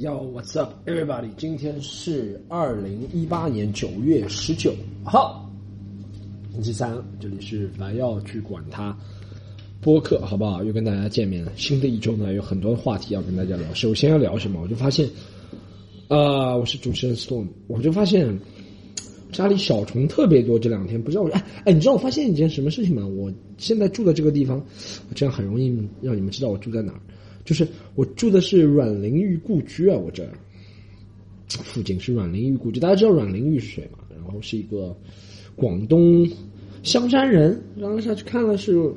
Yo, what's up, everybody？今天是二零一八年九月十九号，星期三，这里是来要去管他播客，好不好？又跟大家见面了。新的一周呢，有很多话题要跟大家聊。首先要聊什么？我就发现，啊、我是主持人 Storm，我就发现家里小虫特别多。这两天不知道我哎哎，你知道我发现一件什么事情吗？我现在住的这个地方，这样很容易让你们知道我住在哪儿。就是我住的是阮玲玉故居啊，我这附近是阮玲玉故居。大家知道阮玲玉是谁吗？然后是一个广东香山人，然后下去看了是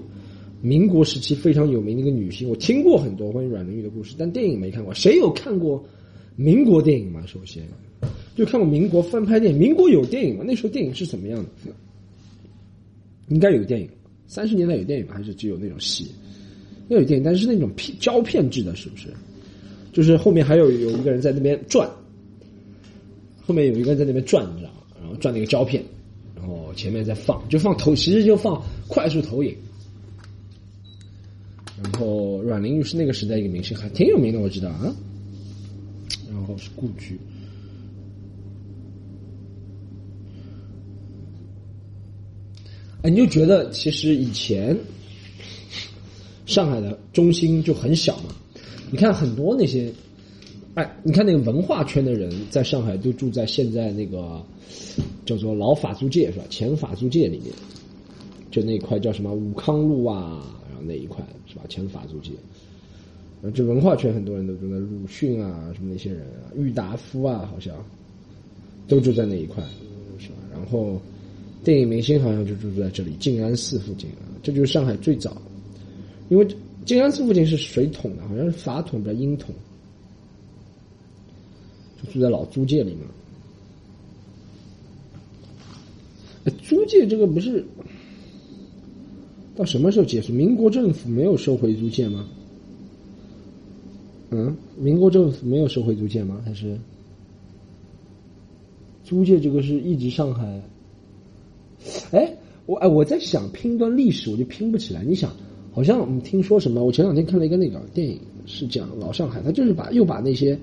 民国时期非常有名的一个女星。我听过很多关于阮玲玉的故事，但电影没看过。谁有看过民国电影吗？首先，就看过民国翻拍电影。民国有电影吗？那时候电影是怎么样的？应该有电影。三十年代有电影吗？还是只有那种戏？要有电影，但是是那种片胶片制的，是不是？就是后面还有有一个人在那边转，后面有一个人在那边转，你知道吗？然后转那个胶片，然后前面再放，就放投，其实就放快速投影。然后阮玲玉是那个时代一个明星，还挺有名的，我知道啊。然后是故居。哎，你就觉得其实以前上海的中心就很小嘛？你看很多那些，哎，你看那个文化圈的人在上海都住在现在那个叫做老法租界是吧？前法租界里面，就那一块叫什么武康路啊，然后那一块是吧？前法租界，然后这文化圈很多人都住在鲁迅啊，什么那些人啊，郁达夫啊，好像都住在那一块，是吧？然后。电影明星好像就住在这里，静安寺附近啊，这就是上海最早，因为静安寺附近是水桶的，好像是法统，不是英统，就住在老租界里面。租界这个不是到什么时候结束？民国政府没有收回租界吗？嗯，民国政府没有收回租界吗？还是租界这个是一直上海？哎，我哎，我在想拼一段历史，我就拼不起来。你想，好像我们听说什么？我前两天看了一个那个电影，是讲老上海，他就是把又把那些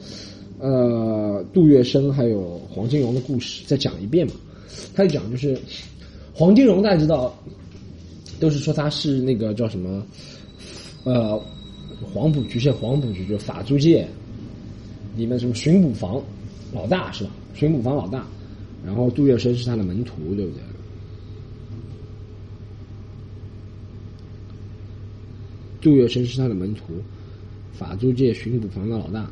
呃杜月笙还有黄金荣的故事再讲一遍嘛。他就讲就是黄金荣，大家知道，都是说他是那个叫什么呃黄浦局县黄浦局，就法租界里面什么巡捕房老大是吧？巡捕房老大，然后杜月笙是他的门徒，对不对？杜月笙是他的门徒，法租界巡捕房的老大。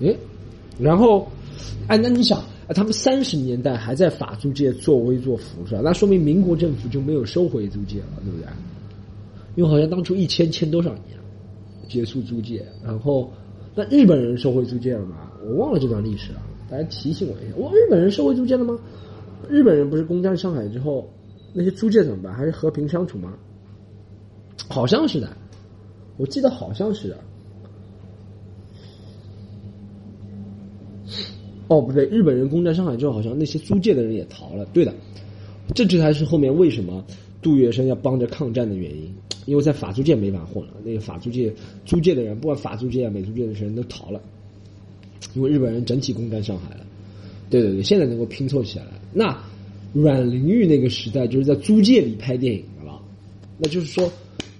哎，然后，哎，那你想，他们三十年代还在法租界作威作福是吧？那说明民国政府就没有收回租界了，对不对？因为好像当初一签签多少年，结束租界，然后那日本人收回租界了吗？我忘了这段历史了，大家提醒我一下。我日本人收回租界了吗？日本人不是攻占上海之后？那些租界怎么办？还是和平相处吗？好像是的，我记得好像是的。哦，不对，日本人攻占上海之后，好像那些租界的人也逃了。对的，这这才是后面为什么杜月笙要帮着抗战的原因，因为在法租界没法混了，那个法租界租界的人，不管法租界啊、美租界的人都逃了，因为日本人整体攻占上海了。对对对，现在能够拼凑起来了，那。阮玲玉那个时代就是在租界里拍电影的了，那就是说，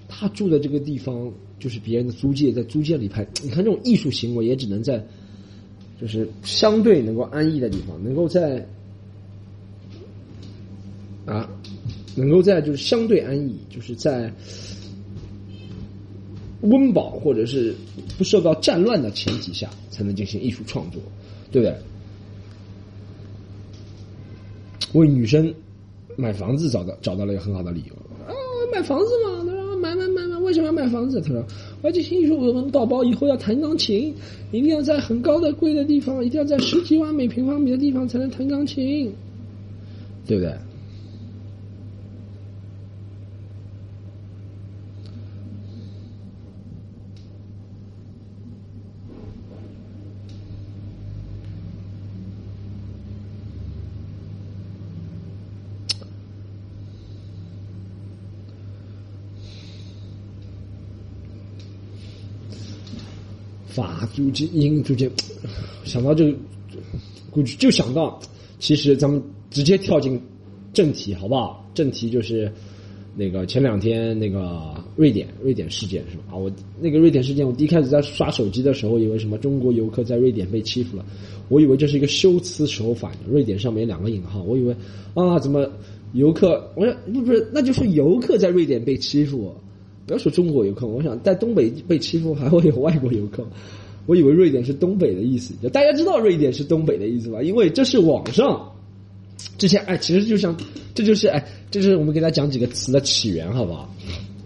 他住的这个地方就是别人的租界，在租界里拍。你看这种艺术行为也只能在，就是相对能够安逸的地方，能够在啊，能够在就是相对安逸，就是在温饱或者是不受到战乱的前提下，才能进行艺术创作，对不对？为女生买房子找到找到了一个很好的理由啊，买房子嘛，他说买买买买，为什么要买房子？他说我要进行艺术文宝宝，以后要弹钢琴，一定要在很高的贵的地方，一定要在十几万每平方米的地方才能弹钢琴，对不对？法租界、英租界，想到这个，估计就想到，其实咱们直接跳进正题好不好？正题就是那个前两天那个瑞典瑞典事件是吧？啊，我那个瑞典事件，我第一开始在刷手机的时候，以为什么中国游客在瑞典被欺负了，我以为这是一个修辞手法，瑞典上面两个引号，我以为啊，怎么游客？我说不不是，那就是游客在瑞典被欺负。不要说中国游客，我想在东北被欺负还会有外国游客。我以为瑞典是东北的意思，大家知道瑞典是东北的意思吧？因为这是网上之前哎，其实就像这就是哎，这是我们给大家讲几个词的起源，好不好？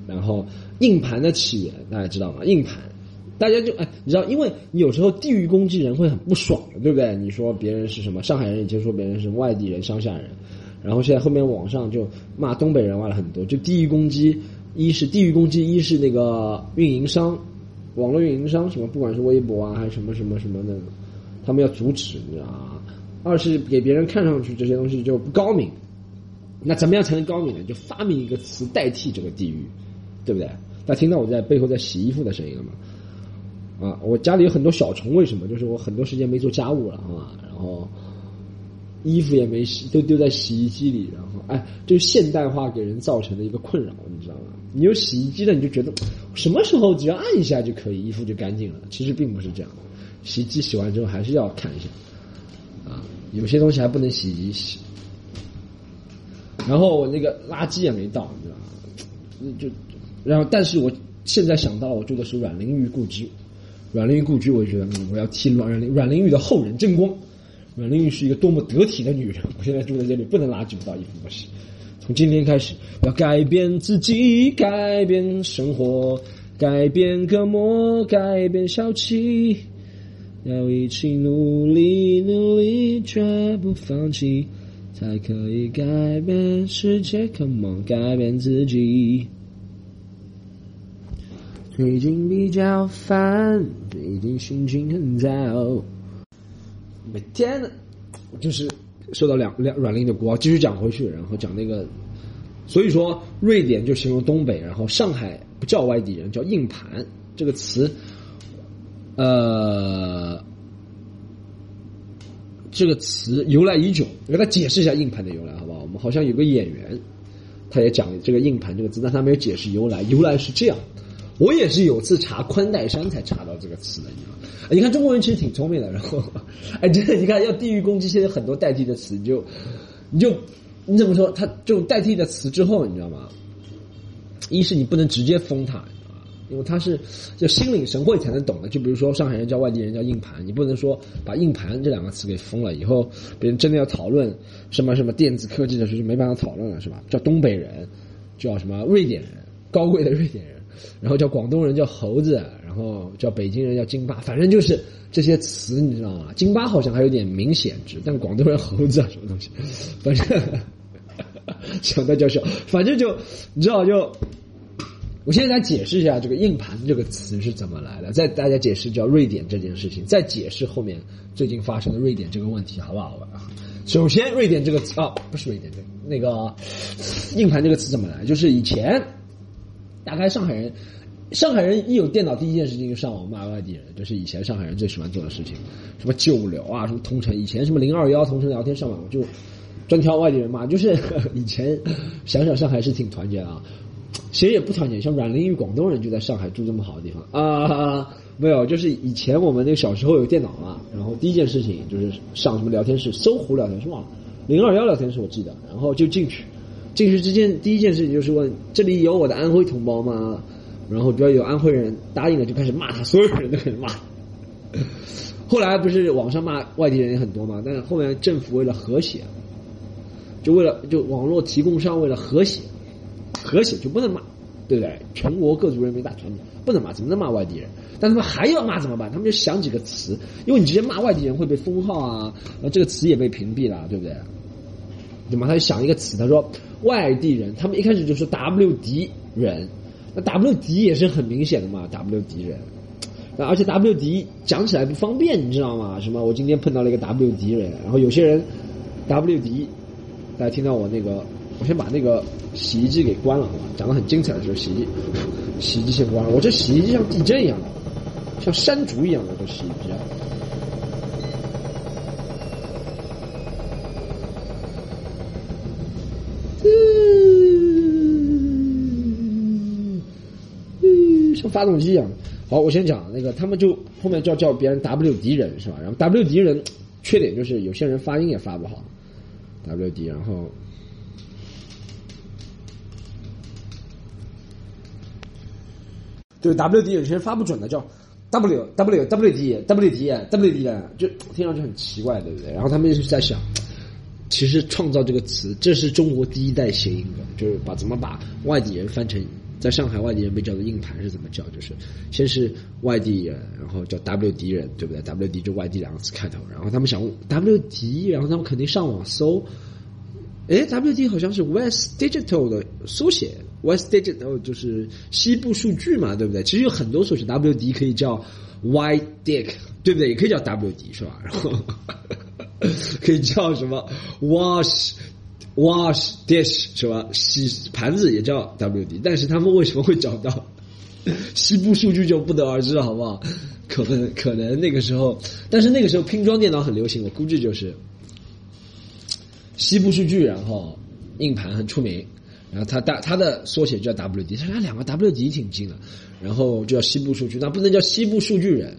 然后硬盘的起源大家知道吗？硬盘，大家就哎，你知道，因为你有时候地域攻击人会很不爽，对不对？你说别人是什么上海人，你就说别人是外地人、乡下人，然后现在后面网上就骂东北人骂了很多，就地域攻击。一是地域攻击，一是那个运营商，网络运营商什么，不管是微博啊还是什么什么什么的，他们要阻止，你知道吗？二是给别人看上去这些东西就不高明，那怎么样才能高明呢？就发明一个词代替这个地域，对不对？大家听到我在背后在洗衣服的声音了吗？啊，我家里有很多小虫，为什么？就是我很多时间没做家务了啊，然后。衣服也没洗，都丢在洗衣机里，然后，哎，就是现代化给人造成的一个困扰，你知道吗？你有洗衣机了，你就觉得什么时候只要按一下就可以，衣服就干净了。其实并不是这样，洗衣机洗完之后还是要看一下，啊，有些东西还不能洗衣机洗。然后我那个垃圾也没倒，你知道吗？就，然后，但是我现在想到，我住的是阮玲玉故居，阮玲玉故居，我就觉得，嗯，我要替阮玲阮玲玉的后人争光。阮玲玉是一个多么得体的女人！我现在住在这里，不能垃圾不到衣服不洗。从今天开始，要改变自己，改变生活，改变隔膜，改变小气，要一起努力，努力绝不放弃，才可以改变世界。Come on，改变自己。最近比较烦，最近心情很糟。每天的，就是受到两两软令的锅，继续讲回去，然后讲那个，所以说瑞典就形容东北，然后上海不叫外地人，叫硬盘这个词，呃，这个词由来已久，我给他解释一下硬盘的由来，好不好？我们好像有个演员，他也讲这个硬盘这个字，但他没有解释由来，由来是这样。我也是有次查宽带山才查到这个词的，你知道吗？你看中国人其实挺聪明的，然后，哎，真的，你看要地域攻击，现在很多代替的词，你就，你就，你怎么说？他就代替的词之后，你知道吗？一是你不能直接封他，因为他是就心领神会才能懂的。就比如说上海人叫外地人叫硬盘，你不能说把硬盘这两个词给封了，以后别人真的要讨论什么什么电子科技的时候就没办法讨论了，是吧？叫东北人，叫什么瑞典人，高贵的瑞典人。然后叫广东人叫猴子，然后叫北京人叫京巴，反正就是这些词，你知道吗？京巴好像还有点明显值，但广东人猴子啊，什么东西？反正想到叫笑，反正就你知道就，我现在来解释一下这个硬盘这个词是怎么来的，再大家解释叫瑞典这件事情，再解释后面最近发生的瑞典这个问题，好不好？首先，瑞典这个词啊，不是瑞典这那个硬盘这个词怎么来？就是以前。大概上海人，上海人一有电脑，第一件事情就上网骂外地人，这是以前上海人最喜欢做的事情。什么九流啊，什么同城，以前什么零二幺同城聊天上网就专挑外地人骂。就是以前想想上海是挺团结啊，谁也不团结。像阮玲玉广东人就在上海住这么好的地方啊，没有，就是以前我们那个小时候有电脑嘛，然后第一件事情就是上什么聊天室，搜狐聊天室忘了，零二幺聊天室我记得，然后就进去。进去之前，第一件事情就是问这里有我的安徽同胞吗？然后只要有安徽人答应了，就开始骂他，所有人都开始骂。后来不是网上骂外地人也很多嘛？但是后面政府为了和谐，就为了就网络提供商为了和谐，和谐就不能骂，对不对？全国各族人民大团结，不能骂，怎么能骂外地人？但他们还要骂怎么办？他们就想几个词，因为你直接骂外地人会被封号啊，这个词也被屏蔽了，对不对？对吗？他就想一个词，他说。外地人，他们一开始就说 W 敌人，那 W 敌也是很明显的嘛，W 敌人，那而且 W 敌讲起来不方便，你知道吗？什么？我今天碰到了一个 W 敌人，然后有些人 W 敌，大家听到我那个，我先把那个洗衣机给关了，好吧？讲的很精彩的时候，洗衣洗衣机先关了，我这洗衣机像地震一样的，像山竹一样的这洗衣机啊。嗯，嗯，像发动机一样。好，我先讲那个，他们就后面就要叫别人 W 敌人是吧？然后 W 敌人缺点就是有些人发音也发不好，W D，然后对 W D 有些人发不准的叫 W W W D W D W D 就听上去很奇怪，对不对？然后他们就是在想。其实创造这个词，这是中国第一代谐音梗，就是把怎么把外地人翻成在上海外地人被叫做硬盘是怎么叫？就是先是外地人，然后叫 W 敌人，对不对？W D 就外地两个字开头，然后他们想 W D，然后他们肯定上网搜，哎，W D 好像是 West Digital 的缩写，West Digital 就是西部数据嘛，对不对？其实有很多缩写，W D 可以叫 Y Dick，对不对？也可以叫 W D 是吧？然后。可以叫什么 wash wash dish 是吧？洗盘子也叫 WD，但是他们为什么会找到 西部数据就不得而知了，好不好？可能可能那个时候，但是那个时候拼装电脑很流行，我估计就是西部数据，然后硬盘很出名，然后它大它的缩写叫 WD，它俩两个 WD 挺近的，然后就叫西部数据，那不能叫西部数据人，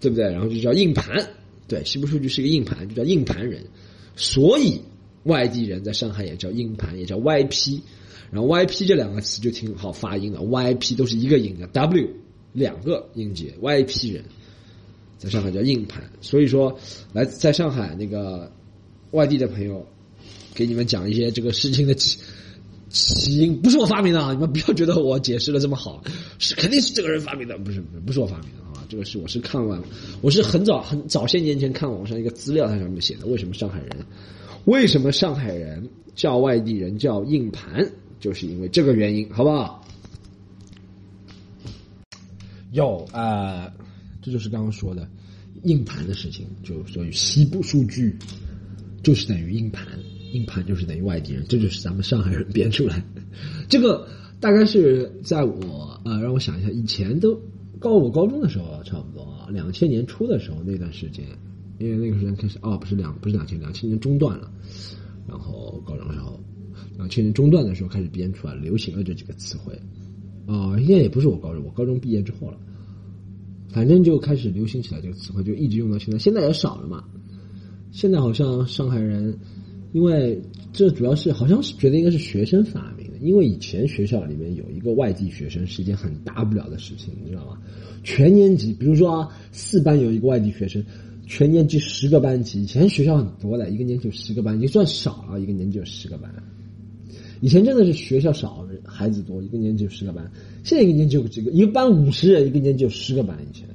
对不对？然后就叫硬盘。对，西部数据是一个硬盘，就叫硬盘人，所以外地人在上海也叫硬盘，也叫 YP，然后 YP 这两个词就挺好发音的，YP 都是一个音的，W 两个音节，YP 人在上海叫硬盘，所以说来在上海那个外地的朋友给你们讲一些这个事情的起起因，不是我发明的啊，你们不要觉得我解释的这么好，是肯定是这个人发明的，不是不是不是我发明的啊。这个是我是看完，我是很早很早些年前看网上一个资料，它上面写的，为什么上海人，为什么上海人叫外地人叫硬盘，就是因为这个原因，好不好？有啊，这就是刚刚说的硬盘的事情，就所以西部数据就是等于硬盘，硬盘就是等于外地人，这就是咱们上海人编出来，这个大概是在我呃，让我想一下，以前都。高我高中的时候差不多，两千年初的时候那段时间，因为那个时间开始哦，不是两不是两千两千年中断了，然后高中时候两千年中段的时候开始编出来流行了这几个词汇，啊，应该也不是我高中，我高中毕业之后了，反正就开始流行起来这个词汇，就一直用到现在，现在也少了嘛，现在好像上海人，因为这主要是好像是觉得应该是学生发明的。因为以前学校里面有一个外地学生是一件很大不了的事情，你知道吗？全年级，比如说啊，四班有一个外地学生，全年级十个班级，以前学校很多的，一个年级有十个班，已经算少了，一个年级有十个班。以前真的是学校少，孩子多，一个年级有十个班。现在一个年级有几个？一个班五十人，一个年级有十个班。以前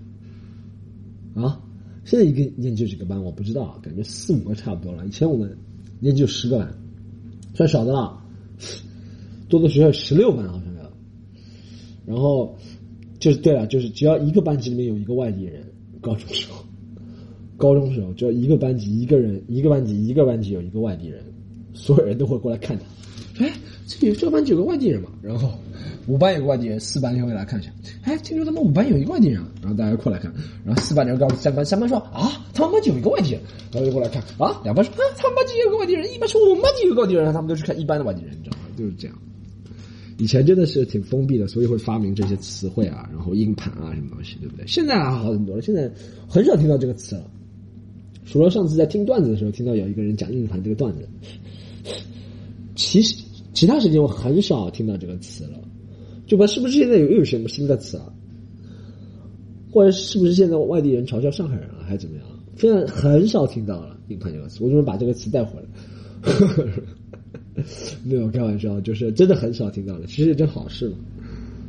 啊，现在一个年级有几个班？我不知道，感觉四五个差不多了。以前我们年级有十个班，算少的了。多的学校十六班好像有，然后就是对了，就是只要一个班级里面有一个外地人，高中时候，高中时候只要一个班级一个人，一个班级一个班级有一个外地人，所有人都会过来看他。哎，这里这班级有个外地人嘛？然后五班有个外地人，四班就会来看一下。哎，听说他们五班有一个外地人，然后大家过来看。然后四班的人告诉三班，三班说啊，他们班级有一个外地人，然后就过来看。啊，两班说啊，他们班级有个外地人，一班说我们班级有个外地人，他们都去看一班的外地人，你知道吗？就是这样。以前真的是挺封闭的，所以会发明这些词汇啊，然后硬盘啊什么东西，对不对？现在好很多了，现在很少听到这个词了。除了上次在听段子的时候听到有一个人讲硬盘这个段子，其实其他时间我很少听到这个词了。就不是不是现在有又有什么新的词啊？或者是不是现在外地人嘲笑上海人了，还是怎么样？现在很少听到了硬盘这个词，我准备把这个词带回来。没有开玩笑，就是真的很少听到了，其实也件好事嘛，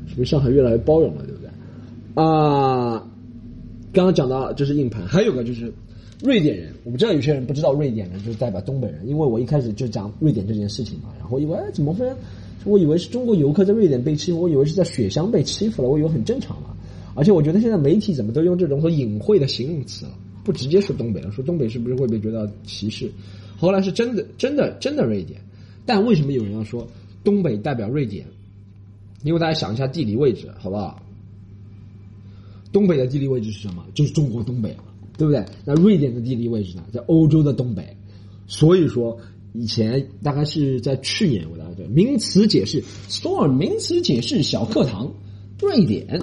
说明上海越来越包容了，对不对？啊，刚刚讲到就是硬盘，还有个就是瑞典人，我不知道有些人不知道瑞典人就是代表东北人，因为我一开始就讲瑞典这件事情嘛，然后以为怎么会？我以为是中国游客在瑞典被欺负，我以为是在雪乡被欺负了，我以为很正常嘛。而且我觉得现在媒体怎么都用这种很隐晦的形容词了，不直接说东北了，说东北是不是会被觉得歧视？后来是真的，真的，真的瑞典。但为什么有人要说东北代表瑞典？因为大家想一下地理位置，好不好？东北的地理位置是什么？就是中国东北，对不对？那瑞典的地理位置呢，在欧洲的东北。所以说，以前大概是在去年，我大概对名词解释，索尔名词解释小课堂，瑞典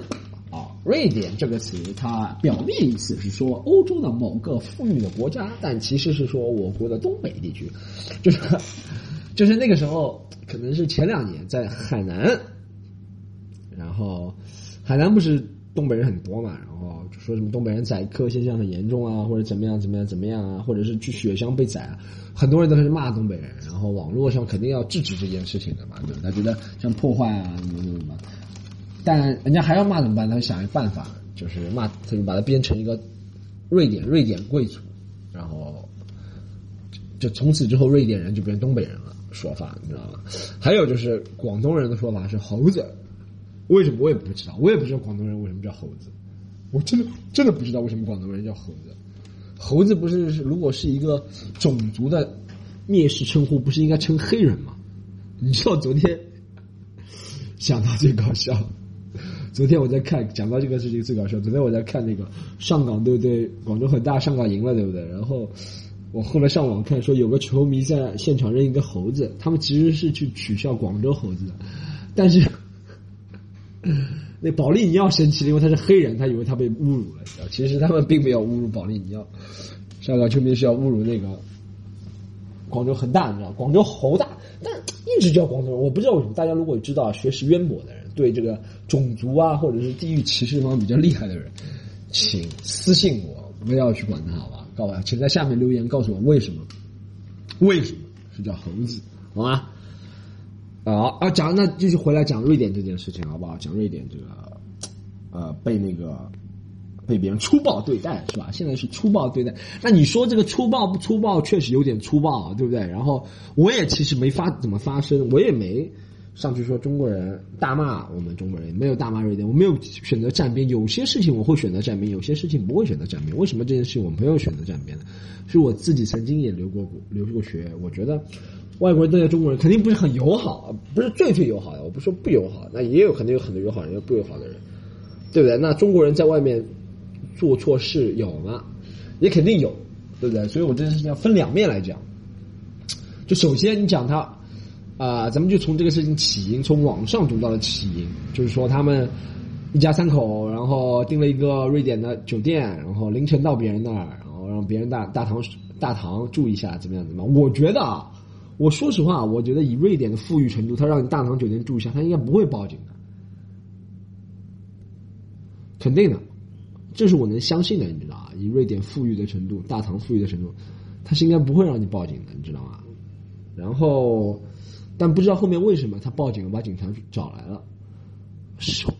啊，瑞典这个词，它表面意思是说欧洲的某个富裕的国家，但其实是说我国的东北地区，就是就是那个时候，可能是前两年在海南，然后海南不是东北人很多嘛，然后就说什么东北人宰客现象很严重啊，或者怎么样怎么样怎么样啊，或者是去雪乡被宰啊，很多人都开始骂东北人，然后网络上肯定要制止这件事情的嘛，对吧？他觉得像破坏啊什么什么什么，但人家还要骂怎么办？他就想一办法，就是骂，他就把它编成一个瑞典瑞典贵族，然后就从此之后瑞典人就变东北人了，说法你知道吗？还有就是广东人的说法是猴子。为什么我也不知道？我也不知道广东人为什么叫猴子，我真的真的不知道为什么广东人叫猴子。猴子不是如果是一个种族的蔑视称呼，不是应该称黑人吗？你知道昨天想到最搞笑，昨天我在看讲到这个事情最搞笑。昨天我在看那个上港对不对？广州恒大上港赢了对不对？然后我后来上网看说有个球迷在现场扔一个猴子，他们其实是去取笑广州猴子的，但是。那保利尼奥生气了，因为他是黑人，他以为他被侮辱了。其实他们并没有侮辱保利尼奥，香港球迷是要侮辱那个广州恒大，你知道？广州猴大，但一直叫广州人，我不知道为什么。大家如果知道学识渊博的人，对这个种族啊或者是地域歧视方比较厉害的人，请私信我，不要去管他，好吧？告诉我，请在下面留言告诉我为什么？为什么是叫猴子？好吗？啊啊！讲那继续回来讲瑞典这件事情好不好？讲瑞典这个，呃，被那个被别人粗暴对待是吧？现在是粗暴对待。那你说这个粗暴不粗暴？确实有点粗暴，对不对？然后我也其实没发怎么发声，我也没上去说中国人大骂我们中国人，没有大骂瑞典，我没有选择站边。有些事情我会选择站边，有些事情不会选择站边。为什么这件事情我没有选择站边呢？是我自己曾经也留过留过学，我觉得。外国人对待中国人肯定不是很友好，不是最最友好的。我不说不友好，那也有肯定有很多友好人，有不友好的人，对不对？那中国人在外面？做错事有吗？也肯定有，对不对？所以我这件事情要分两面？来讲。就首先你讲他啊，咱们就从这个事情起因，从网上读到了起因，就是说他们一家三口，然后订了一个瑞典的酒店，然后凌晨到别人那儿，然后让别人大大堂大堂住一下，怎么样？怎么样？我觉得啊。我说实话，我觉得以瑞典的富裕程度，他让你大堂酒店住一下，他应该不会报警的，肯定的，这是我能相信的，你知道啊？以瑞典富裕的程度，大堂富裕的程度，他是应该不会让你报警的，你知道吗？然后，但不知道后面为什么他报警了，把警察找来了。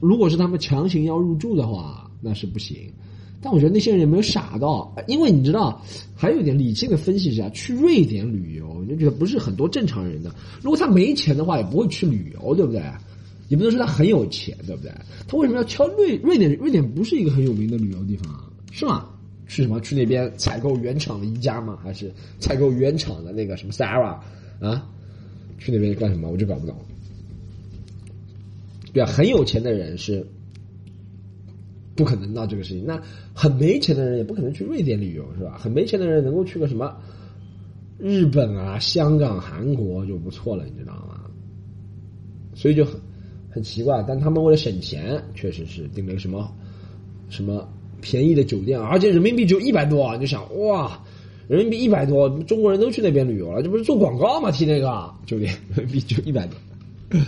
如果是他们强行要入住的话，那是不行。但我觉得那些人也没有傻到，因为你知道，还有一点理性的分析一下，去瑞典旅游，你就觉得不是很多正常人的。如果他没钱的话，也不会去旅游，对不对？也不能说他很有钱，对不对？他为什么要挑瑞瑞典？瑞典不是一个很有名的旅游地方，是吗？去什么？去那边采购原厂的宜家吗？还是采购原厂的那个什么 Sarah 啊？去那边干什么？我就搞不懂。对啊，很有钱的人是。不可能闹这个事情，那很没钱的人也不可能去瑞典旅游，是吧？很没钱的人能够去个什么日本啊、香港、韩国就不错了，你知道吗？所以就很很奇怪，但他们为了省钱，确实是订了个什么什么便宜的酒店，而且人民币只有一百多，你就想哇，人民币一百多，中国人都去那边旅游了，这不是做广告吗？提那个酒店 人民币就一百多，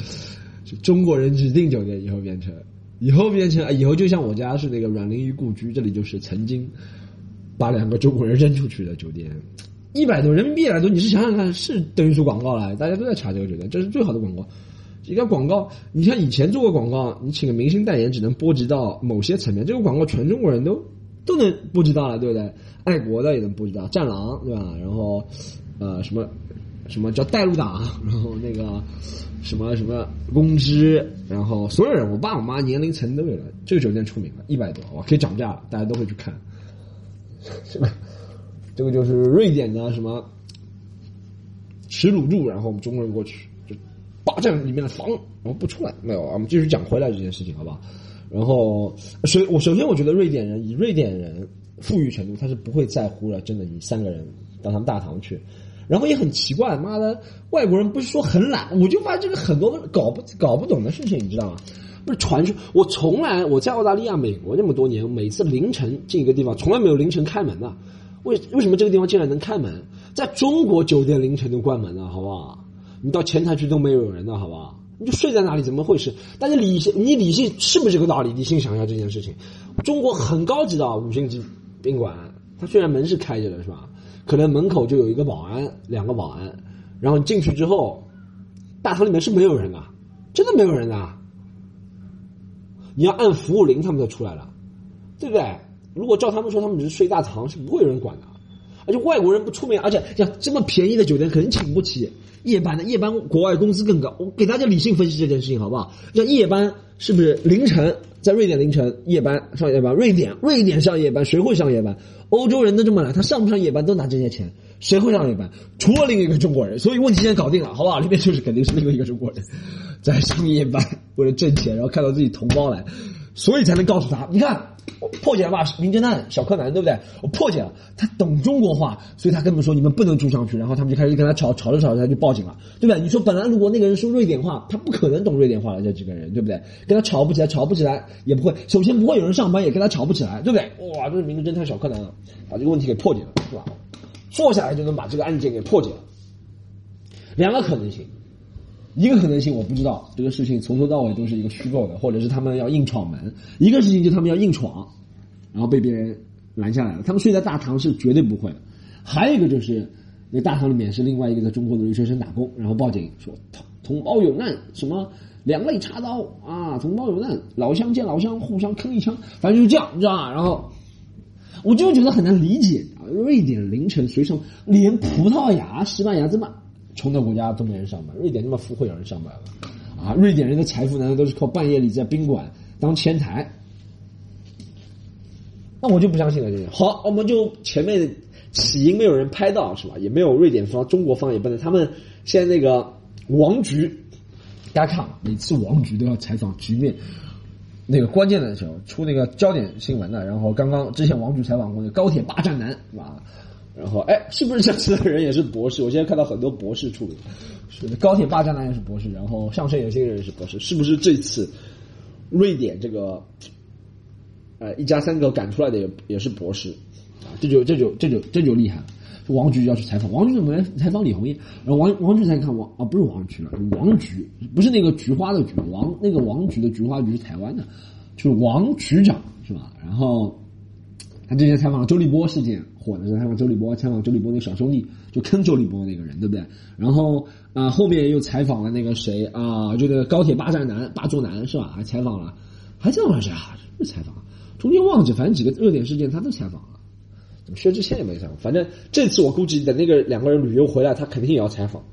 就中国人指定酒店以后变成。以后变成以后就像我家是那个阮玲玉故居，这里就是曾经把两个中国人扔出去的酒店，一百多人民币来多，你是想想看，是等于说广告了，大家都在查这个酒店，这是最好的广告。一个广告，你像以前做过广告，你请个明星代言，只能波及到某些层面，这个广告全中国人都都能波及到了，对不对？爱国的也能波及到，战狼对吧？然后呃什么什么叫带路党，然后那个。什么什么公知，然后所有人，我爸我妈年龄层都有了。这个酒店出名了，一百多，哇，可以涨价了，大家都会去看。是吧？这个就是瑞典的什么耻辱柱，然后我们中国人过去就霸占里面的房，然后不出来。没有，我们继续讲回来这件事情，好不好？然后首我首先我觉得瑞典人以瑞典人富裕程度，他是不会在乎了，真的你三个人到他们大堂去。然后也很奇怪，妈的，外国人不是说很懒，我就发现这个很多搞不搞不懂的事情，你知道吗？不是传说，我从来我在澳大利亚、美国这么多年，每次凌晨进一个地方，从来没有凌晨开门的。为为什么这个地方竟然能开门？在中国酒店凌晨都关门了，好不好？你到前台去都没有人的，好不好？你就睡在哪里，怎么回事？但是理性，你理性是不是这个道理？理性想一下这件事情，中国很高级的五星级宾馆，它虽然门是开着的，是吧？可能门口就有一个保安，两个保安，然后进去之后，大堂里面是没有人的，真的没有人的。你要按服务铃，他们才出来了，对不对？如果照他们说，他们只是睡大堂，是不会有人管的。而且外国人不出名，而且像这么便宜的酒店，肯定请不起夜班的。夜班国外工资更高。我给大家理性分析这件事情，好不好？像夜班是不是凌晨在瑞典凌晨夜班上夜班？瑞典瑞典上夜班，谁会上夜班？欧洲人都这么懒，他上不上夜班都拿这些钱，谁会上夜班？除了另一个中国人。所以问题现在搞定了，好不好？里面就是肯定是另外一个中国人 在上夜班，为了挣钱，然后看到自己同胞来。所以才能告诉他，你看，我破解了吧？名侦探小柯南，对不对？我破解了，他懂中国话，所以他跟他们说你们不能住上去，然后他们就开始跟他吵，吵着吵着他就报警了，对不对？你说本来如果那个人说瑞典话，他不可能懂瑞典话的这几个人，对不对？跟他吵不起来，吵不起来也不会，首先不会有人上班，也跟他吵不起来，对不对？哇，这是名侦探小柯南啊，把这个问题给破解了，是吧？坐下来就能把这个案件给破解了，两个可能性。一个可能性我不知道，这个事情从头到尾都是一个虚构的，或者是他们要硬闯门。一个事情就他们要硬闯，然后被别人拦下来了。他们睡在大堂是绝对不会的。还有一个就是，那大堂里面是另外一个在中国的留学生打工，然后报警说同同胞有难，什么两肋插刀啊，同胞有难，老乡见老乡，互相坑一枪，反正就是这样，你知道吧？然后我就觉得很难理解啊，瑞典凌晨随从，连葡萄牙、西班牙这么。穷的国家都没人上班，瑞典那么富会有人上班吗？啊，瑞典人的财富难道都是靠半夜里在宾馆当前台？那我就不相信了。这些好，我们就前面起因没有人拍到是吧？也没有瑞典方、中国方也不能。他们现在那个王局，大家看，每次王局都要采访局面那个关键的时候出那个焦点新闻的。然后刚刚之前王局采访过那个高铁霸占男是吧？然后，哎，是不是这次的人也是博士？我现在看到很多博士出炉，是高铁霸占男也是博士，然后上升有些人也是博士，是不是这次瑞典这个呃一家三个赶出来的也也是博士啊？这就这就这就这就厉害了。王局要去采访，王局怎么来采访李红艳？然后王王局才看王啊，不是王局了，王局不是那个菊花的菊，王那个王局的菊花局是台湾的，就是王局长是吧？然后之前采访周立波事件。火的时候采访周立波，采访周立波那个小兄弟，就坑周立波那个人，对不对？然后啊，后面又采访了那个谁啊，就那个高铁霸占男、霸座男是吧？还采访了，还采访谁啊？是采访，中间忘记，反正几个热点事件他都采访了。薛之谦也没采访，反正这次我估计等那个两个人旅游回来，他肯定也要采访。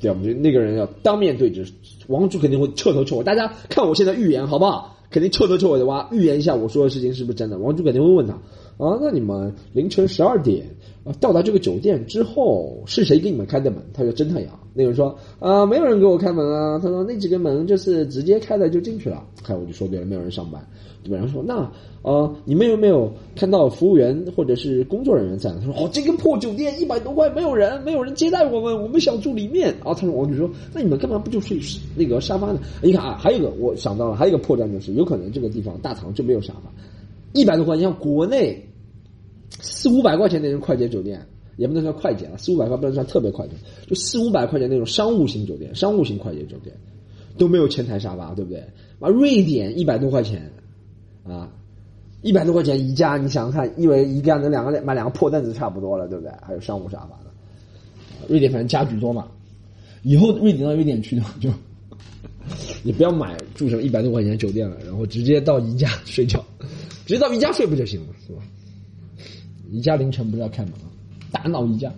对，我们就那个人要当面对质，王柱肯定会彻头彻尾。大家看我现在预言好不好？肯定彻头彻尾的挖预言一下我说的事情是不是真的？王局肯定会问他。啊，那你们凌晨十二点啊到达这个酒店之后，是谁给你们开的门？他说侦探阳。那个人说啊，没有人给我开门啊。他说那几个门就是直接开了就进去了。看我就说对了，没有人上班。对吧？然后说那呃，你们有没有看到服务员或者是工作人员在？他说哦，这个破酒店一百多块没有人，没有人接待我们，我们想住里面。然后他说王局说那你们干嘛不就睡那个沙发呢？你看啊，还有一个我想到了，还有一个破绽就是有可能这个地方大堂就没有沙发。一百多块，钱像国内四五百块钱那种快捷酒店，也不能算快捷了，四五百块不能算特别快捷，就四五百块钱那种商务型酒店，商务型快捷酒店都没有前台沙发，对不对？啊，瑞典一百多块钱啊，一百多块钱宜家，你想想看，因为宜家能两个买两个破凳子差不多了，对不对？还有商务沙发的，瑞典反正家具多嘛，以后瑞典到瑞典去的话就。你不要买住什么一百多块钱酒店了，然后直接到宜家 睡觉，直接到宜家睡不就行了，是吧？宜家凌晨不是要开门吗？大闹宜家，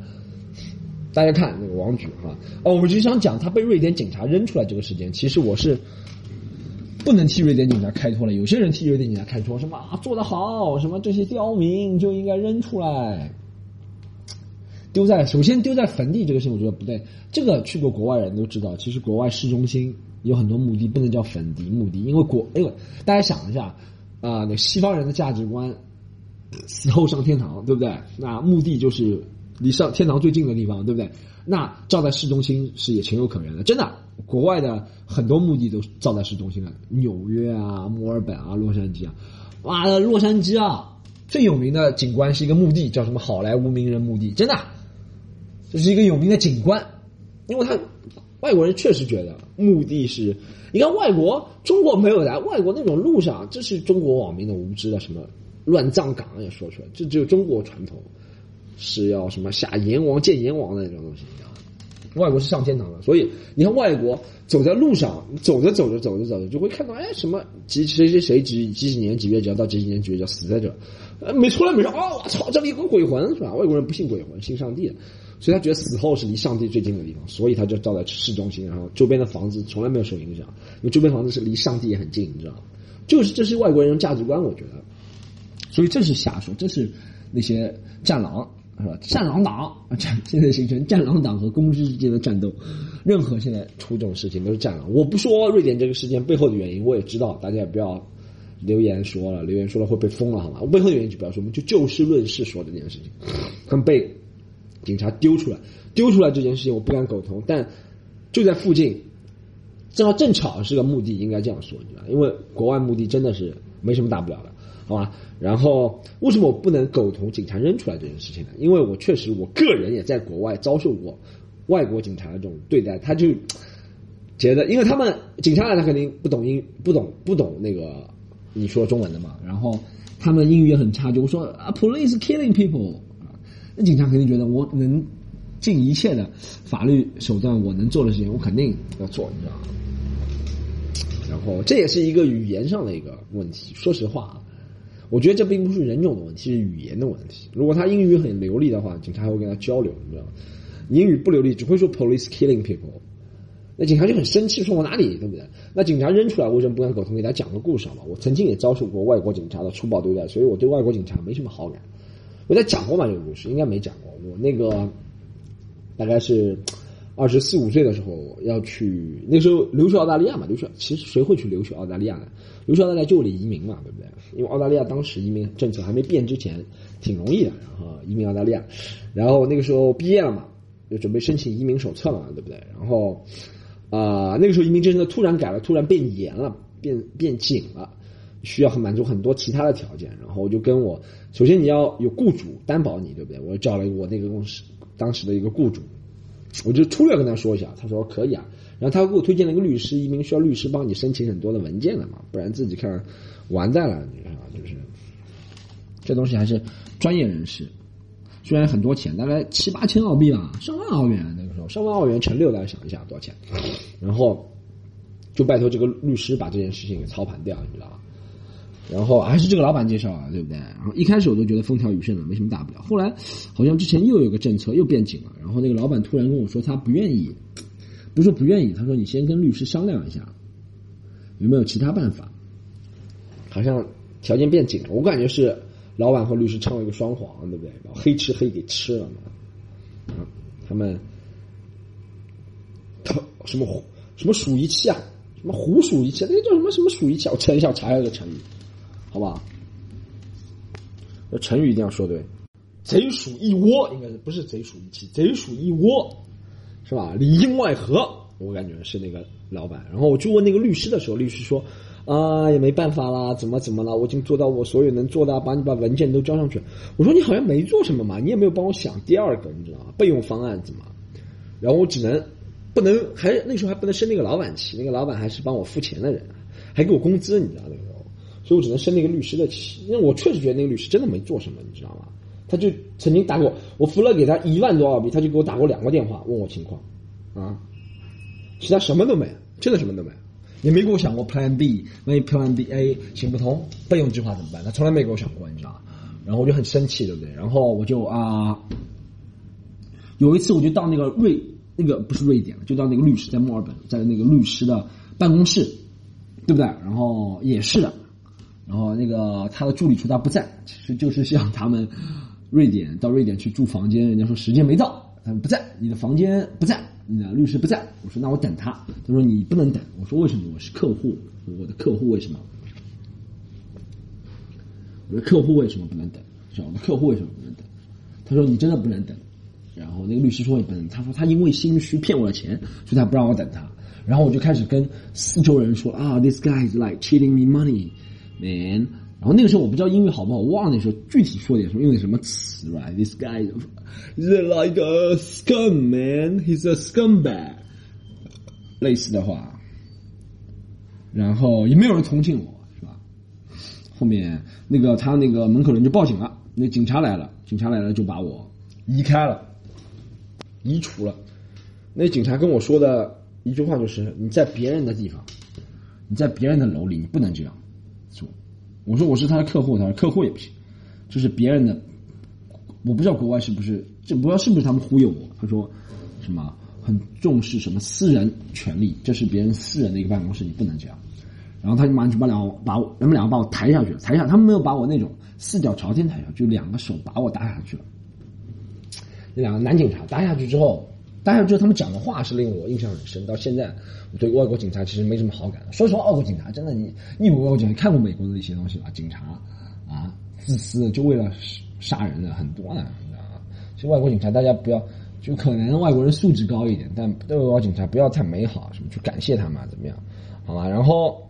大家看那个王局哈哦，我就想讲他被瑞典警察扔出来这个事件，其实我是不能替瑞典警察开脱了。有些人替瑞典警察开脱，什么啊做得好，什么这些刁民就应该扔出来。丢在首先丢在坟地这个事情，我觉得不对。这个去过国外人都知道，其实国外市中心有很多墓地不能叫坟地墓地，因为国因为大家想一下啊，那西方人的价值观，死后上天堂，对不对？那墓地就是离上天堂最近的地方，对不对？那造在市中心是也情有可原的，真的。国外的很多墓地都造在市中心了，纽约啊、墨尔本啊、洛杉矶啊，哇，洛杉矶啊最有名的景观是一个墓地，叫什么好莱坞名人墓地，真的，这是一个有名的景观，因为他。外国人确实觉得目的是，你看外国中国没有的，外国那种路上，这是中国网民的无知的什么乱葬岗也说出来，这只有中国传统是要什么下阎王见阎王的那种东西，你知道吗？外国是上天堂的，所以你看外国走在路上，走着走着走着走着就会看到，哎，什么几谁谁谁几几几年几月几号到几几年几月几号死在这，呃，没出来没说，哦，我操，这里有个鬼魂是吧？外国人不信鬼魂，信上帝。所以他觉得死后是离上帝最近的地方，所以他就造在市中心，然后周边的房子从来没有受影响，因为周边房子是离上帝也很近，你知道吗？就是这是外国人价值观，我觉得。所以这是瞎说，这是那些战狼是吧？战狼党战现在形成战狼党和公知之间的战斗，任何现在出这种事情都是战狼。我不说瑞典这个事件背后的原因，我也知道，大家也不要留言说了，留言说了会被封了，好吗？我背后的原因就不要说，我们就就事论事说这件事情，他们被。警察丢出来，丢出来这件事情我不敢苟同，但就在附近，正好正巧是个墓地，应该这样说，你知道因为国外墓地真的是没什么大不了的，好吧？然后为什么我不能苟同警察扔出来这件事情呢？因为我确实我个人也在国外遭受过外国警察的这种对待，他就觉得，因为他们警察来，他肯定不懂英，不懂不懂那个你说中文的嘛，然后他们英语也很差，就说啊，police killing people 啊。那警察肯定觉得我能尽一切的法律手段，我能做的事情，我肯定要做，你知道吗？然后这也是一个语言上的一个问题。说实话啊，我觉得这并不是人种的问题，是语言的问题。如果他英语很流利的话，警察还会跟他交流，你知道吗？英语不流利，只会说 “police killing people”，那警察就很生气，说我哪里对不对？那警察扔出来，为什么不敢苟同？给他讲个故事好吗？我曾经也遭受过外国警察的粗暴对待，所以我对外国警察没什么好感。我在讲过吗？这个故事应该没讲过。我那个大概是二十四五岁的时候要去，那时候留学澳大利亚嘛，留学其实谁会去留学澳大利亚呢？留学澳大利亚就为了移民嘛，对不对？因为澳大利亚当时移民政策还没变之前挺容易的，然后移民澳大利亚。然后那个时候毕业了嘛，就准备申请移民手册嘛，对不对？然后啊，那个时候移民政策突然改了，突然变严了，变变紧了。需要满足很多其他的条件，然后我就跟我，首先你要有雇主担保你，对不对？我找了我那个公司当时的一个雇主，我就粗略跟他说一下，他说可以啊，然后他给我推荐了一个律师，移民需要律师帮你申请很多的文件的嘛，不然自己看完蛋了，你看啊就是这东西还是专业人士，虽然很多钱，大概七八千澳币吧，上万澳元上万澳元乘六，大家想一下多少钱？然后就拜托这个律师把这件事情给操盘掉，你知道吧？然后还是这个老板介绍啊，对不对？然后一开始我都觉得风调雨顺了，没什么大不了。后来好像之前又有个政策又变紧了，然后那个老板突然跟我说他不愿意，不是不愿意，他说你先跟律师商量一下，有没有其他办法？好像条件变紧了，我感觉是老板和律师唱了一个双簧，对不对？把黑吃黑给吃了嘛。啊，他们什么什么鼠一气啊，什么虎鼠一气，那个叫什么什么鼠一气？我查一下，我查一下这个成语。好吧，那成语一定要说对，贼鼠一窝应该是不是贼鼠一气，贼鼠一窝是吧？里应外合，我感觉是那个老板。然后我去问那个律师的时候，律师说啊，也没办法啦，怎么怎么了？我已经做到我所有能做的，把你把文件都交上去。我说你好像没做什么嘛，你也没有帮我想第二个，你知道吗？备用方案怎么？然后我只能不能还那时候还不能生那个老板气，那个老板还是帮我付钱的人，还给我工资，你知道那个。所以我只能生那个律师的气，因为我确实觉得那个律师真的没做什么，你知道吗？他就曾经打过我付了给他一万多澳币，他就给我打过两个电话问我情况，啊，其他什么都没，真的什么都没，也没给我想过 Plan B，万一 Plan B A 行不通，备用计划怎么办？他从来没给我想过，你知道吗？然后我就很生气，对不对？然后我就啊，有一次我就到那个瑞那个不是瑞典，就到那个律师在墨尔本，在那个律师的办公室，对不对？然后也是的。然后那个他的助理说他不在，其实就是向他们瑞典到瑞典去住房间，人家说时间没到，他们不在，你的房间不在，你的律师不在。我说那我等他。他说你不能等。我说为什么？我是客户，我的客户为什么？我的客户为什么不能等？是吧？我的客户为什么不能等？他说你真的不能等。然后那个律师说也不能。他说他因为心虚骗我的钱，所以他不让我等他。然后我就开始跟四周人说啊，this guy is like cheating me money, man。然后那个时候我不知道英语好不好，我忘了那时候具体说点什么，用点什么词，right？This guy is like a scum man, he's a scumbag，类似的话。然后也没有人同情我，是吧？后面那个他那个门口人就报警了，那警察来了，警察来了就把我移开了，移除了。那警察跟我说的一句话就是：你在别人的地方，你在别人的楼里，你不能这样做。我说我是他的客户，他说客户也不行，就是别人的，我不知道国外是不是，这不知道是不是他们忽悠我。他说什么很重视什么私人权利，这是别人私人的一个办公室，你不能这样。然后他就马上就把两把我，他们两个把我抬下去了，抬下，他们没有把我那种四脚朝天抬下，就两个手把我搭下去了。那两个男警察搭下去之后。打下去之后他们讲的话是令我印象很深。到现在，我对外国警察其实没什么好感。说实话，外国警察真的，你你外国警察看过美国的一些东西吧？警察啊，自私，就为了杀人的很多呢，你知道吗？其实外国警察，大家不要，就可能外国人素质高一点，但外国警察不要太美好，什么去感谢他们怎么样？好吧，然后。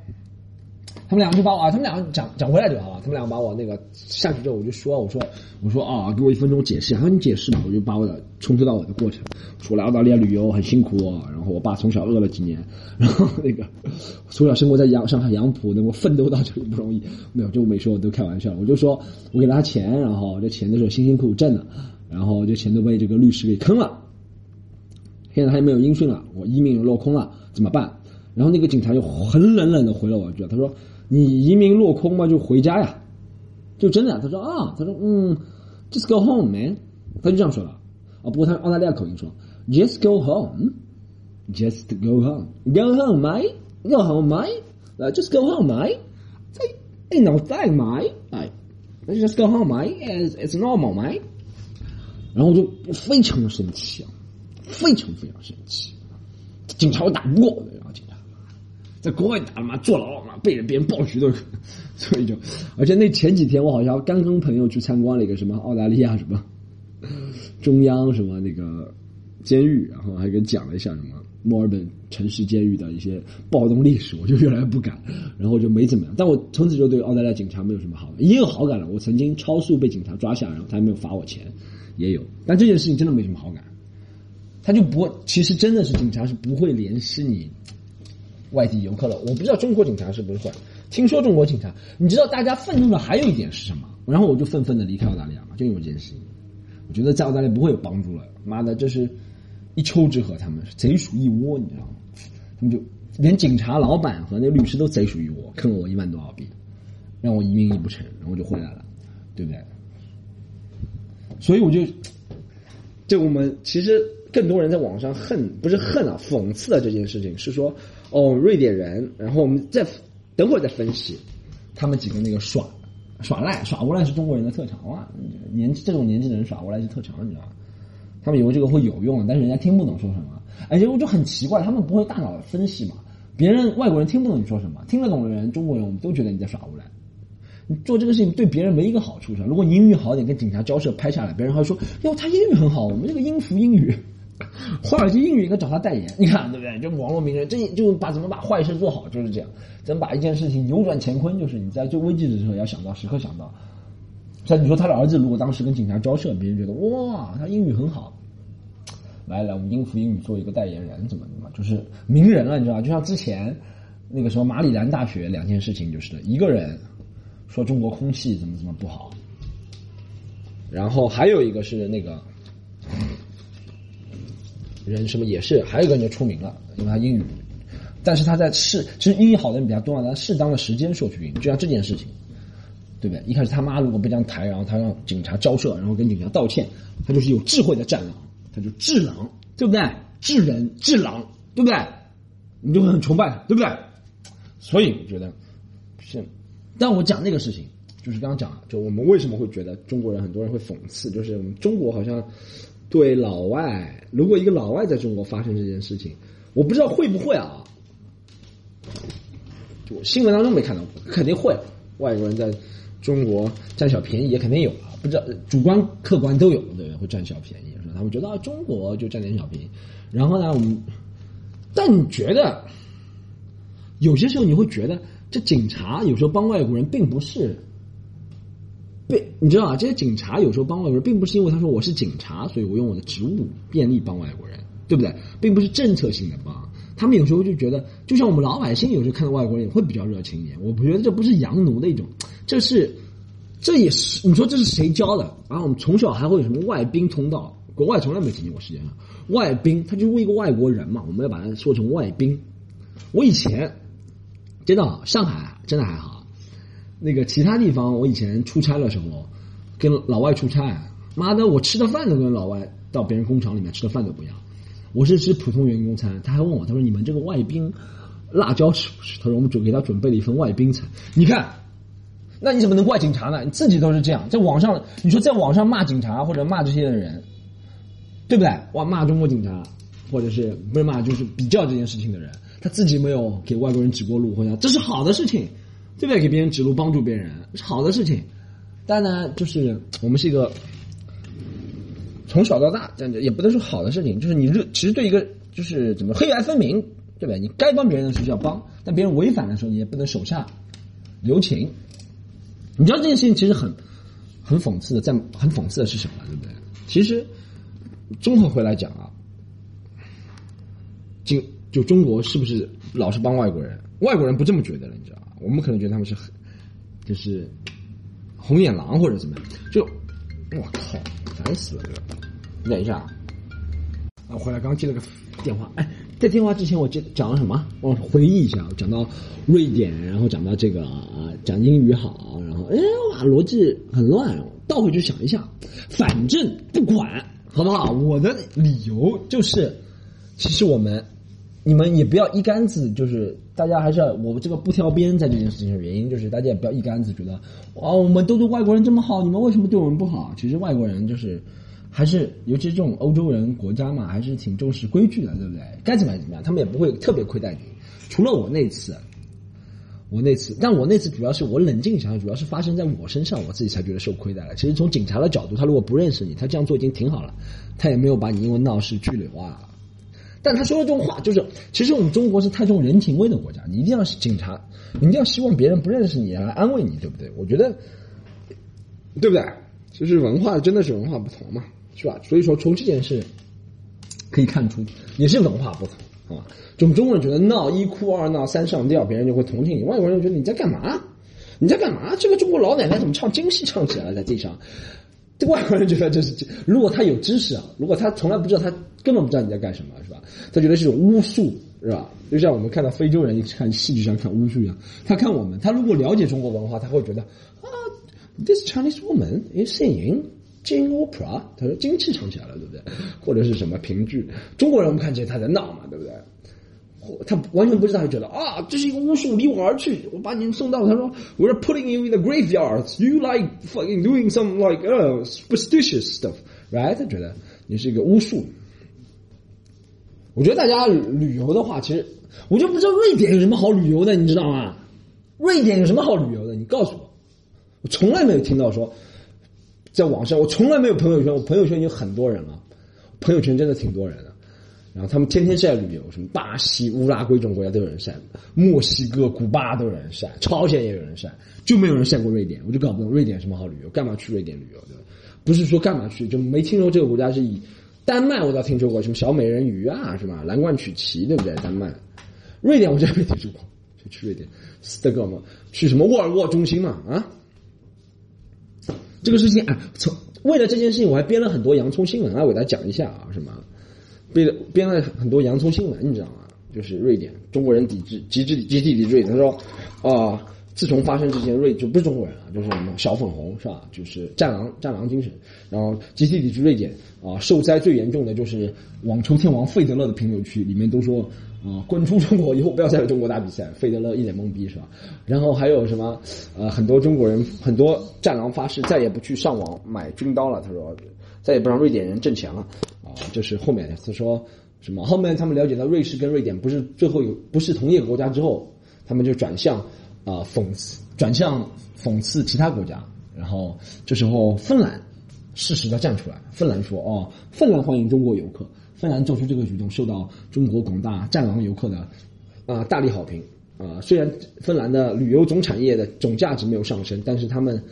他们两个就把我啊，他们两个讲讲回来就好了。他们两个把我那个下去之后，我就说，我说，我说啊，给我一分钟解释。他说你解释嘛，我就把我的从头到尾的过程，出来澳大利亚旅游很辛苦，然后我爸从小饿了几年，然后那个从小生活在杨上海杨浦，能够奋斗到这里不容易。没有，就我没说，我都开玩笑。我就说我给他钱，然后这钱都是辛辛苦苦挣的，然后这钱都被这个律师给坑了。现在他也没有音讯了，我一命落空了，怎么办？然后那个警察就很冷冷的回了我一句，他说。你移民落空嘛，就回家呀，就真的。他说啊，他说嗯，just go home man，他就这样说了。啊，不过他澳大利亚口音说，just go home，just go home，go home my，go home my，呃，just go home my，在哎脑袋 my，哎，just go home my，it's normal my。然后我就非常生气啊，非常非常生气，警察我打不过，然后警察。在国外打嘛，坐牢嘛，被人别人暴菊的，所以就，而且那前几天我好像刚跟朋友去参观了一个什么澳大利亚什么中央什么那个监狱，然后还给讲了一下什么墨尔本城市监狱的一些暴动历史，我就越来越不敢，然后就没怎么样。但我从此就对澳大利亚警察没有什么好感，也有好感了。我曾经超速被警察抓下，然后他还没有罚我钱，也有。但这件事情真的没什么好感，他就不，其实真的是警察是不会联系你。外地游客了，我不知道中国警察是不是会。听说中国警察，你知道大家愤怒的还有一点是什么？然后我就愤愤的离开澳大利亚嘛，就因为这件事情。我觉得在澳大利亚不会有帮助了。妈的，这是一丘之貉，他们是贼鼠一窝，你知道吗？他们就连警察老板和那律师都贼鼠一窝，坑了我一万多澳币，让我移民一不成，然后就回来了，对不对？所以我就，就我们其实。更多人在网上恨，不是恨啊，讽刺的这件事情是说，哦，瑞典人，然后我们再等会儿再分析，他们几个那个耍耍赖耍无赖是中国人的特长啊，年这种年纪的人耍无赖是特长，你知道吗？他们以为这个会有用，但是人家听不懂说什么，而且我就很奇怪，他们不会大脑分析嘛？别人外国人听不懂你说什么，听得懂的人，中国人我们都觉得你在耍无赖。你做这个事情对别人没一个好处是吧？如果你英语好点，跟警察交涉拍下来，别人还会说，哟，他英语很好，我们这个音符英语。华尔街英语应该找他代言，你看对不对？就网络名人，这就把怎么把坏事做好就是这样，怎么把一件事情扭转乾坤，就是你在最危机的时候要想到，时刻想到。像你说他的儿子如果当时跟警察交涉，别人觉得哇，他英语很好，来来，我们英孚英语做一个代言人，怎么怎么，就是名人了，你知道就像之前那个什么马里兰大学两件事情，就是一个人说中国空气怎么怎么不好，然后还有一个是那个。人什么也是，还有一个人就出名了，因为他英语，但是他在适，其实英语好的人比较多啊，他适当的时间说去英语，就像这件事情，对不对？一开始他妈如果被这样抬，然后他让警察交涉，然后跟警察道歉，他就是有智慧的战狼，他就智狼，对不对？智人智狼，对不对？你就会很崇拜他，对不对？所以我觉得是，但我讲那个事情，就是刚刚讲，就我们为什么会觉得中国人很多人会讽刺，就是我们中国好像。对老外，如果一个老外在中国发生这件事情，我不知道会不会啊？就新闻当中没看到，肯定会。外国人在中国占小便宜也肯定有啊，不知道主观客观都有，对会占小便宜，他们觉得啊，中国就占点小便宜。然后呢，我们，但你觉得，有些时候你会觉得，这警察有时候帮外国人，并不是。对，你知道啊，这些警察有时候帮外国人，并不是因为他说我是警察，所以我用我的职务便利帮外国人，对不对？并不是政策性的帮。他们有时候就觉得，就像我们老百姓有时候看到外国人也会比较热情一点。我不觉得这不是洋奴的一种，这是，这也是你说这是谁教的？然后我们从小还会有什么外宾通道？国外从来没听见过世界上外宾，他就是一个外国人嘛，我们要把它说成外宾。我以前真的上海真的还好。那个其他地方，我以前出差的时候，跟老外出差，妈的，我吃的饭都跟老外到别人工厂里面吃的饭都不一样。我是吃普通员工餐，他还问我，他说你们这个外宾辣椒吃不吃？他说我们准给他准备了一份外宾餐。你看，那你怎么能怪警察呢？你自己都是这样，在网上你说在网上骂警察或者骂这些的人，对不对？哇，骂中国警察，或者是不是骂就是比较这件事情的人，他自己没有给外国人指过路，或者这是好的事情。对不对？给别人指路，帮助别人是好的事情，但呢，就是我们是一个从小到大这样子，也不能说好的事情。就是你热，其实对一个就是怎么黑白分明，对不对？你该帮别人的时候要帮，但别人违反的时候，你也不能手下留情。你知道这件事情其实很很讽刺的，在很讽刺的是什么？对不对？其实综合回来讲啊，就就中国是不是老是帮外国人？外国人不这么觉得了，你知道。我们可能觉得他们是很，就是红眼狼或者怎么样，就我靠，烦死了！这个，等一下啊，啊，回来刚接了个电话，哎，在电话之前我接讲了什么？我回忆一下，讲到瑞典，然后讲到这个啊，讲英语好，然后哎哇，逻辑很乱，倒回去想一下，反正不管好不好？我的理由就是，其实我们。你们也不要一竿子，就是大家还是要我这个不挑边，在这件事情上原因就是大家也不要一竿子觉得哇，我们都对外国人这么好，你们为什么对我们不好？其实外国人就是还是，尤其是这种欧洲人国家嘛，还是挺重视规矩的，对不对？该怎么样怎么样，他们也不会特别亏待你。除了我那次，我那次，但我那次主要是我冷静想想，主要是发生在我身上，我自己才觉得受亏待了。其实从警察的角度，他如果不认识你，他这样做已经挺好了，他也没有把你因为闹事拘留啊。但他说的这种话，就是其实我们中国是太重人情味的国家，你一定要是警察，你一定要希望别人不认识你来安慰你，对不对？我觉得，对不对？就是文化真的是文化不同嘛，是吧？所以说从这件事可以看出，也是文化不同啊。就我们中国人觉得闹一哭二闹三上吊，别人就会同情你；外国人觉得你在干嘛？你在干嘛？这个中国老奶奶怎么唱京戏唱起来了，在地上？这外国人觉得这是，如果他有知识啊，如果他从来不知道，他根本不知道你在干什么，是吧？他觉得是一种巫术，是吧？就像我们看到非洲人看戏剧上看巫术一样，他看我们，他如果了解中国文化，他会觉得啊，this Chinese woman is singing Jing opera，他说京戏唱起来了，对不对？或者是什么评剧？中国人我们看起来他在闹嘛，对不对？他完全不知道，他觉得啊，这是一个巫术，离我而去。我把你送到，他说，We're putting you in the graveyard. You like fucking doing some like uh superstitious stuff, right？他觉得你是一个巫术。我觉得大家旅游的话，其实我就不知道瑞典有什么好旅游的，你知道吗？瑞典有什么好旅游的？你告诉我，我从来没有听到说，在网上，我从来没有朋友圈，我朋友圈有很多人了，朋友圈真的挺多人的。然后他们天天晒旅游，什么巴西、乌拉圭这种国家都有人晒，墨西哥、古巴都有人晒，朝鲜也有人晒，就没有人晒过瑞典。我就搞不懂瑞典什么好旅游，干嘛去瑞典旅游？对吧？不是说干嘛去，就没听说这个国家是以丹麦，我倒听说过什么小美人鱼啊，是吧？蓝罐曲奇，对不对？丹麦、瑞典我真没听说过，就去瑞典，斯德哥尔摩，去什么沃尔沃中心嘛？啊？这个事情啊，从为了这件事情，我还编了很多洋葱新闻啊，我给大家讲一下啊，什么？编了编了很多洋葱新闻，你知道吗？就是瑞典中国人抵制，极致集体抵制。他说，啊，自从发生之前瑞就不是中国人啊，就是什么小粉红是吧？就是战狼战狼精神，然后集体抵制瑞典啊。受灾最严重的就是网球天王费德勒的评论区里面都说啊，滚出中国以后不要再来中国打比赛。费德勒一脸懵逼是吧？然后还有什么？呃，很多中国人，很多战狼发誓再也不去上网买军刀了。他说再也不让瑞典人挣钱了啊。这是后面他说什么？后面他们了解到瑞士跟瑞典不是最后有不是同一个国家之后，他们就转向啊讽刺，转向讽刺其他国家。然后这时候芬兰适时的站出来，芬兰说哦，芬兰欢迎中国游客。芬兰做出这个举动，受到中国广大战狼游客的啊大力好评啊。虽然芬兰的旅游总产业的总价值没有上升，但是他们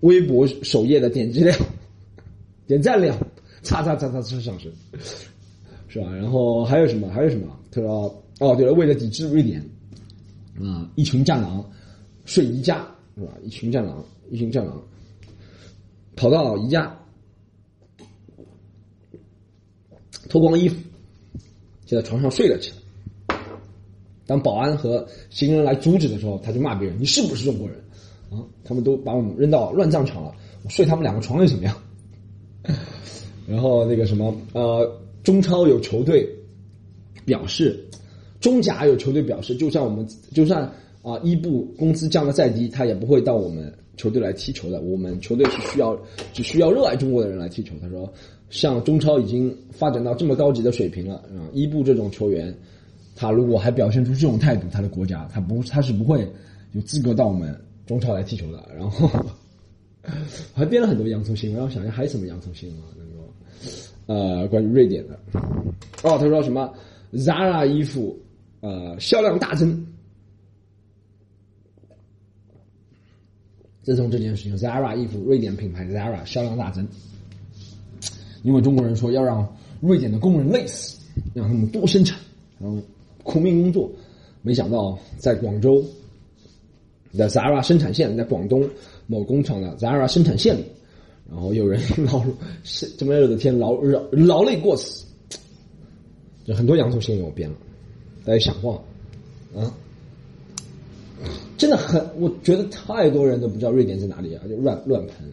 微博首页的点击量、点赞量，擦擦擦擦是上升，是吧？然后还有什么？还有什么？他说哦，对了，为了抵制瑞典啊，一群战狼睡宜家，是吧？一群战狼，一群战狼跑到宜家。脱光衣服，就在床上睡了起来。当保安和行人来阻止的时候，他就骂别人：“你是不是中国人？”啊，他们都把我们扔到乱葬场了，我睡他们两个床又怎么样？然后那个什么，呃，中超有球队表示，中甲有球队表示，就算我们就算啊伊布工资降的再低，他也不会到我们球队来踢球的。我们球队是需要只需要热爱中国的人来踢球。他说。像中超已经发展到这么高级的水平了啊！伊布这种球员，他如果还表现出这种态度，他的国家他不他是不会有资格到我们中超来踢球的。然后还编了很多洋葱新闻，让我想想还有什么洋葱新闻能够呃关于瑞典的哦，他说什么 Zara 衣服呃销量大增，自从这件事情，Zara 衣服瑞典品牌 Zara 销量大增。因为中国人说要让瑞典的工人累死，让他们多生产，然后苦命工作。没想到在广州的 Zara 生产线，在广东某工厂的 Zara 生产线里，然后有人劳是这么热的天劳劳劳累过死。就很多洋葱新闻我编了，大家想过啊？真的很，我觉得太多人都不知道瑞典在哪里啊，就乱乱喷。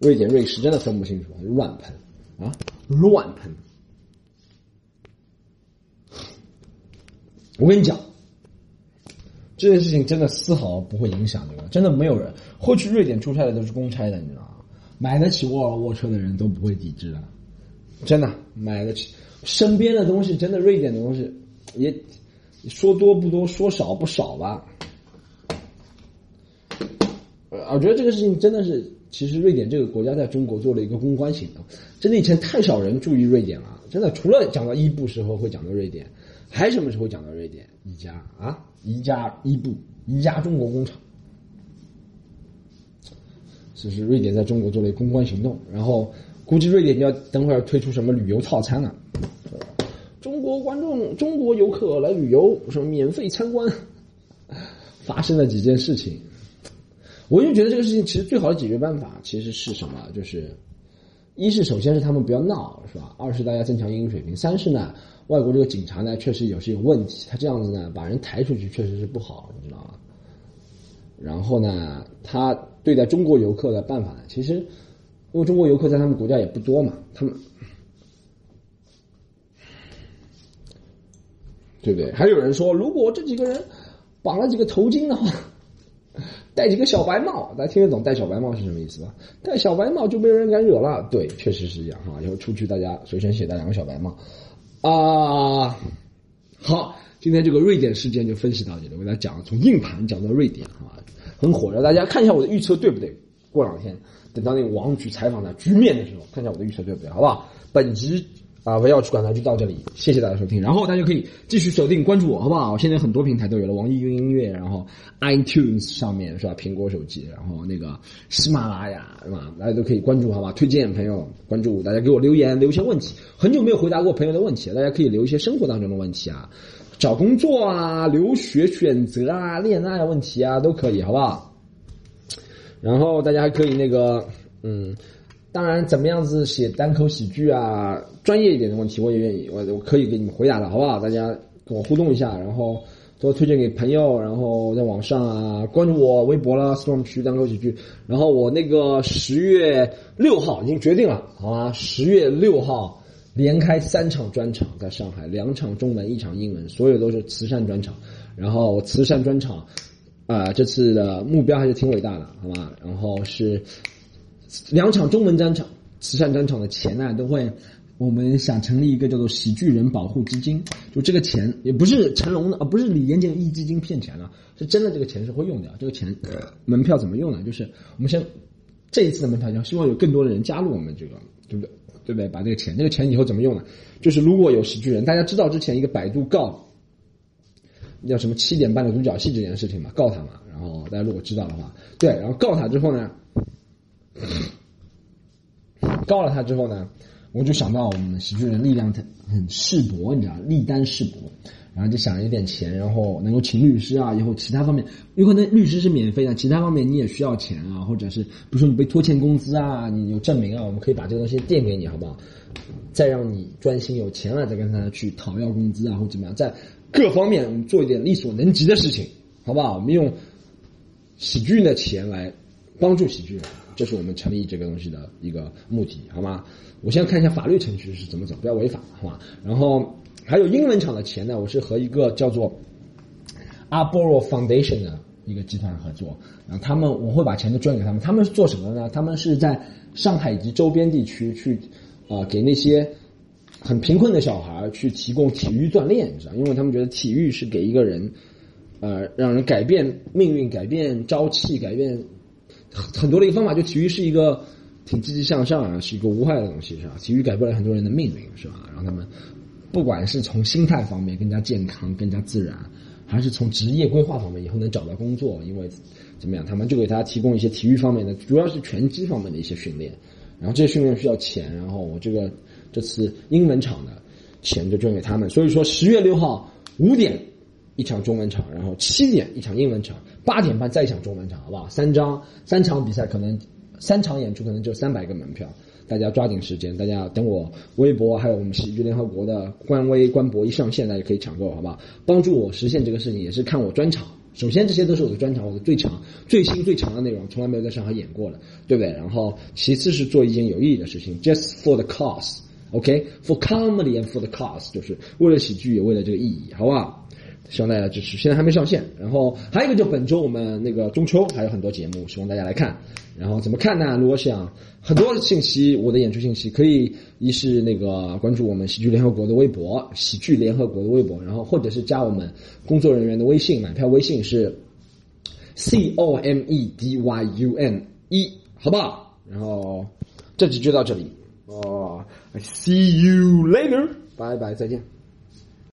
瑞典、瑞士真的分不清楚，乱喷啊，乱喷！我跟你讲，这件事情真的丝毫不会影响这个，真的没有人会去瑞典出差的，都是公差的，你知道吗？买得起沃尔沃车的人都不会抵制的，真的买得起。身边的东西，真的瑞典的东西，也说多不多，说少不少吧。呃我觉得这个事情真的是。其实瑞典这个国家在中国做了一个公关行动，真的以前太少人注意瑞典了。真的，除了讲到伊布时候会讲到瑞典，还什么时候讲到瑞典？宜家啊，宜家伊布，宜家中国工厂。这是瑞典在中国做了一个公关行动，然后估计瑞典要等会儿推出什么旅游套餐了。中国观众、中国游客来旅游，什么免费参观，发生了几件事情。我就觉得这个事情其实最好的解决办法其实是什么？就是，一是首先是他们不要闹，是吧？二是大家增强英语水平。三是呢，外国这个警察呢确实有些有问题，他这样子呢把人抬出去确实是不好，你知道吗？然后呢，他对待中国游客的办法呢，其实因为中国游客在他们国家也不多嘛，他们对不对？还有人说，如果这几个人绑了几个头巾的话。戴几个小白帽，大家听得懂戴小白帽是什么意思吧？戴小白帽就没有人敢惹了。对，确实是这样哈。以后出去大家随身携带两个小白帽啊。好，今天这个瑞典事件就分析到这里，我给大家讲从硬盘讲到瑞典啊，很火热。大家看一下我的预测对不对？过两天等到那个王局采访的局面的时候，看一下我的预测对不对，好不好？本集。啊，围绕去管它就到这里，谢谢大家收听。然后大家可以继续锁定关注我，好不好？我现在很多平台都有了，网易云音乐，然后 iTunes 上面是吧？苹果手机，然后那个喜马拉雅是吧？大家都可以关注，好吧？推荐朋友关注，大家给我留言，留一些问题。很久没有回答过朋友的问题，大家可以留一些生活当中的问题啊，找工作啊，留学选择啊，恋爱问题啊，都可以，好不好？然后大家还可以那个，嗯。当然，怎么样子写单口喜剧啊，专业一点的问题我也愿意，我我可以给你们回答的，好不好？大家跟我互动一下，然后多推荐给朋友，然后在网上啊关注我微博啦，storm 区单口喜剧。然后我那个十月六号已经决定了，好吗？十月六号连开三场专场，在上海两场中文，一场英文，所有都是慈善专场。然后慈善专场，啊，这次的目标还是挺伟大的，好吧？然后是两场中文专场，慈善专场的钱呢，都会我们想成立一个叫做喜剧人保护基金，就这个钱也不是成龙的啊，不是李连杰义基金骗钱了，是真的这个钱是会用掉。这个钱门票怎么用呢？就是我们先这一次的门票，希望有更多的人加入我们这个，对不对？对不对？把这个钱，这个钱以后怎么用呢？就是如果有喜剧人，大家知道之前一个百度告。叫什么七点半的独角戏这件事情嘛，告他嘛，然后大家如果知道的话，对，然后告他之后呢，告了他之后呢，我就想到我们喜剧人力量很很世薄，你知道，力单势薄，然后就想有点钱，然后能够请律师啊，以后其他方面，有可能律师是免费的，其他方面你也需要钱啊，或者是比如说你被拖欠工资啊，你有证明啊，我们可以把这个东西垫给你，好不好？再让你专心有钱了，再跟他去讨要工资啊，或怎么样，在。各方面我们做一点力所能及的事情，好不好？我们用喜剧的钱来帮助喜剧人，这是我们成立这个东西的一个目的，好吗？我先看一下法律程序是怎么走，不要违法，好吗？然后还有英文厂的钱呢，我是和一个叫做 Arboro Foundation 的一个集团合作，然后他们我会把钱都捐给他们，他们是做什么呢？他们是在上海以及周边地区去啊给那些。很贫困的小孩去提供体育锻炼，你知道，因为他们觉得体育是给一个人，呃，让人改变命运、改变朝气、改变很很多的一个方法。就体育是一个挺积极向上啊，是一个无害的东西，是吧？体育改变了很多人的命运，是吧？让他们不管是从心态方面更加健康、更加自然，还是从职业规划方面以后能找到工作，因为怎么样，他们就给他提供一些体育方面的，主要是拳击方面的一些训练。然后这些训练需要钱，然后我这个。这次英文场的钱就捐给他们，所以说十月六号五点一场中文场，然后七点一场英文场，八点半再抢中文场，好不好？三张三场比赛，可能三场演出可能就三百个门票，大家抓紧时间，大家等我微博还有我们喜剧联合国的官微官博一上线，大家可以抢购，好不好？帮助我实现这个事情，也是看我专场。首先，这些都是我的专场，我的最强、最新、最强的内容，从来没有在上海演过的，对不对？然后，其次是做一件有意义的事情，just for the cause。OK，for comedy and for the cause，就是为了喜剧也为了这个意义，好不好？希望大家支持。现在还没上线，然后还有一个就本周我们那个中秋还有很多节目，希望大家来看。然后怎么看呢？如果想很多的信息，我的演出信息可以一是那个关注我们喜剧联合国的微博，喜剧联合国的微博，然后或者是加我们工作人员的微信，买票微信是 C O M E D Y U N 一，好不好？然后这集就到这里。哦，I see you later，拜拜，再见。